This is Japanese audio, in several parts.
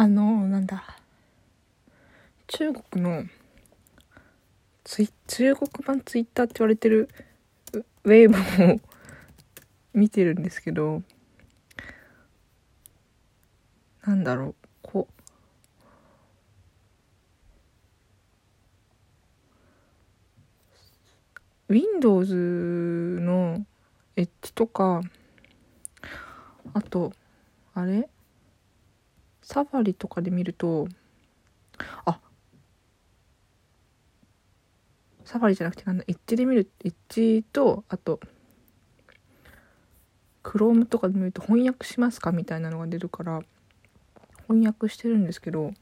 あのなんだ。中国のツイ中国版ツイッターって言われてるウェーブを 見てるんですけどなんだろうこう。Windows のエッジとかあとあれ？サファリとかで見るとあサファリじゃなくてなんだエッジで見るエッジとあとクロームとかで見ると翻訳しますかみたいなのが出るから翻訳してるんですけど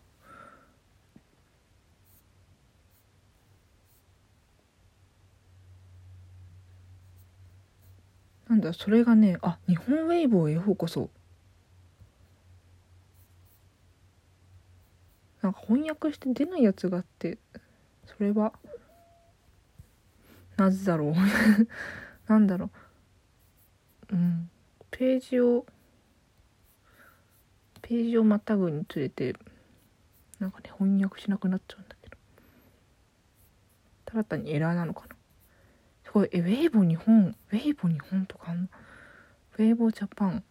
なんだそれがねあ日本ウェイボーへようこそなんか翻訳して出ないやつがあってそれはなぜだろう。なんだろう。うん。ページをページをまたぐにつれてなんかね翻訳しなくなっちゃうんだけど。ただ単にエラーなのかな。すごいえウェイボー日本ウェイボー日本とかウェイボージャパン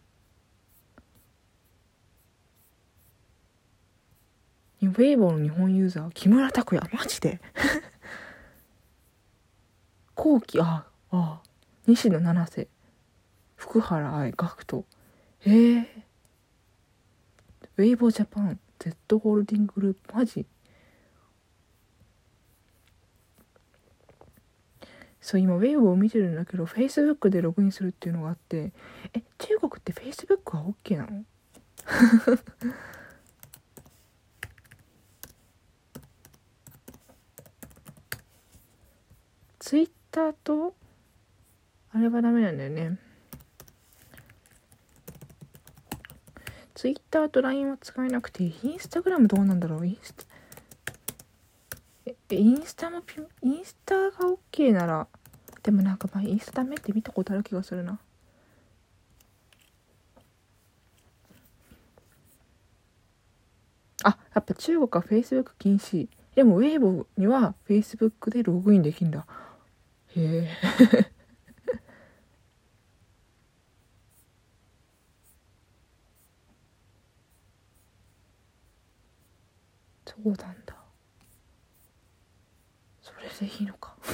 ウェイボーの日本ユーザー木村拓哉。マジで。後期ああ西野七瀬。福原愛学徒。ええ。ー、ウェイボージャパン Z ホールディンググループ。マジ。そう今ウェイボーを見てるんだけど Facebook でログインするっていうのがあって。え中国って Facebook は OK なの？ツイッターとあれはダメなんだよね。ツイッターと LINE は使えなくてインスタグラムどうなんだろう？インスタインスタもピインスタが OK ならでもなんかまあインスタダメって見たことある気がするな。あやっぱ中国は Facebook 禁止。でもウェイボには Facebook でログインできんだ。へえ。そうなんだ。それでいいのか。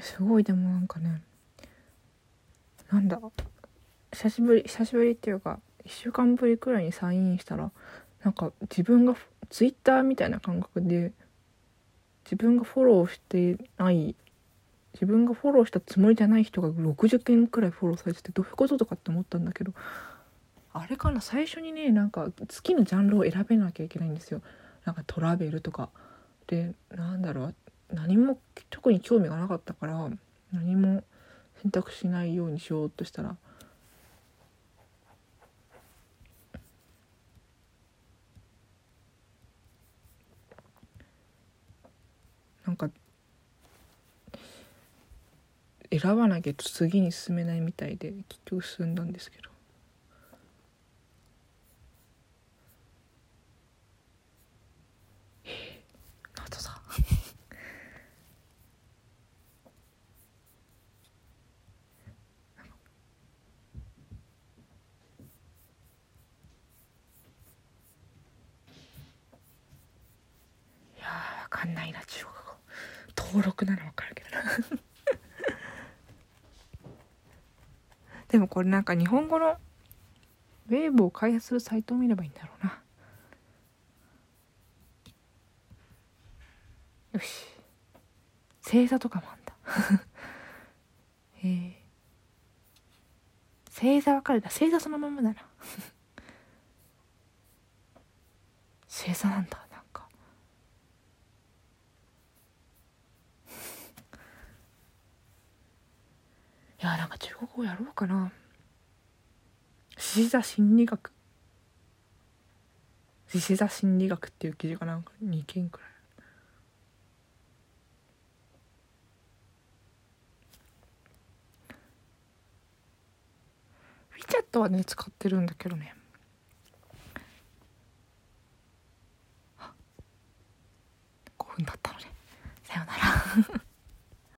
すごいでもなんかね。なんだ？久しぶり久しぶりっていうか1週間ぶりくらいにサインしたらなんか自分がツイッターみたいな感覚で自分がフォローしてない自分がフォローしたつもりじゃない人が60件くらいフォローされててどういうこととかって思ったんだけどあれかな？最初にねなんか好きなジャンルを選べなきゃいけないんですよ。なんかトラベルとか。でなんだろう？何も特に興味がなかったから何も選択しないようにしようとしたら。なんか選ばなきゃ次に進めないみたいで結局進んだんですけどえー、あとさいやーわかんないな中国語。登録ならわかるけど。な でもこれなんか日本語のウェーブを開発するサイトを見ればいいんだろうな。よし。星座とかもあんだ。へ え星座わかるな星座そのままだな 星座なんだ。やなんか中国語やろうかな。獅子座心理学。獅子座心理学っていう記事がなんか2件くらい？ウィチャットはね使ってるんだけどね。5分だったので、ね、さようなら。